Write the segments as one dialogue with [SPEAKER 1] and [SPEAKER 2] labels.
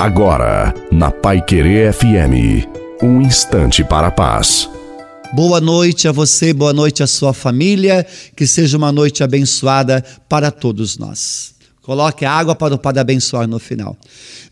[SPEAKER 1] Agora, na Pai Querer FM, um instante para a paz.
[SPEAKER 2] Boa noite a você, boa noite à sua família, que seja uma noite abençoada para todos nós. Coloque a água para o Padre abençoar no final.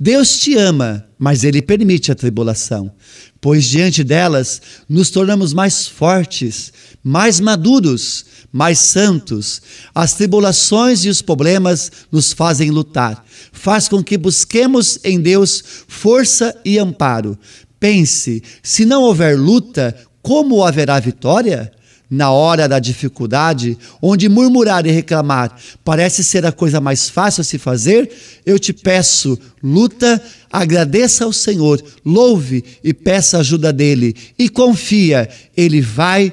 [SPEAKER 2] Deus te ama, mas Ele permite a tribulação, pois diante delas nos tornamos mais fortes, mais maduros, mais santos. As tribulações e os problemas nos fazem lutar, faz com que busquemos em Deus força e amparo. Pense, se não houver luta, como haverá vitória? Na hora da dificuldade, onde murmurar e reclamar parece ser a coisa mais fácil a se fazer, eu te peço, luta, agradeça ao Senhor, louve e peça ajuda dele e confia, ele vai